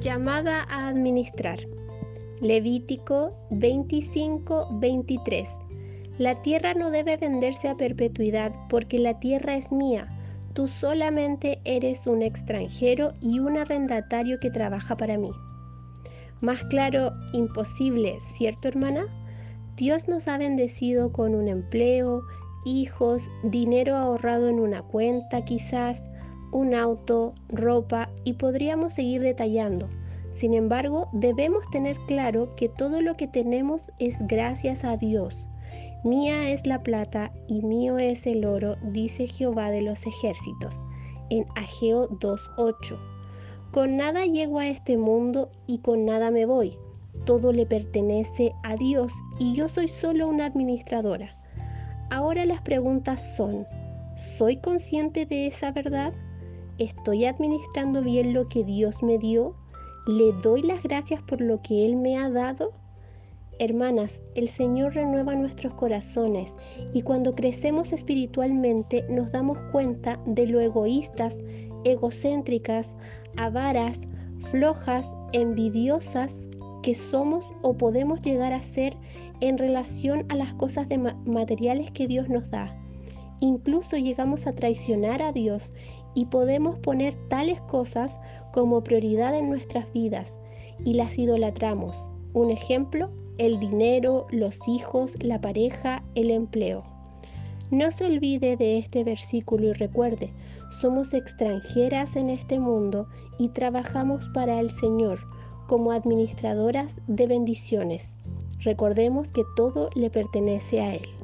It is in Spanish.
Llamada a administrar. Levítico 25-23. La tierra no debe venderse a perpetuidad porque la tierra es mía. Tú solamente eres un extranjero y un arrendatario que trabaja para mí. Más claro, imposible, ¿cierto hermana? Dios nos ha bendecido con un empleo, hijos, dinero ahorrado en una cuenta quizás, un auto, ropa y podríamos seguir detallando. Sin embargo, debemos tener claro que todo lo que tenemos es gracias a Dios. Mía es la plata y mío es el oro, dice Jehová de los ejércitos, en Ageo 2.8. Con nada llego a este mundo y con nada me voy. Todo le pertenece a Dios y yo soy solo una administradora. Ahora las preguntas son, ¿soy consciente de esa verdad? ¿Estoy administrando bien lo que Dios me dio? ¿Le doy las gracias por lo que Él me ha dado? Hermanas, el Señor renueva nuestros corazones y cuando crecemos espiritualmente nos damos cuenta de lo egoístas, egocéntricas, avaras, flojas, envidiosas que somos o podemos llegar a ser en relación a las cosas de materiales que Dios nos da. Incluso llegamos a traicionar a Dios y podemos poner tales cosas como prioridad en nuestras vidas y las idolatramos. Un ejemplo, el dinero, los hijos, la pareja, el empleo. No se olvide de este versículo y recuerde, somos extranjeras en este mundo y trabajamos para el Señor como administradoras de bendiciones. Recordemos que todo le pertenece a Él.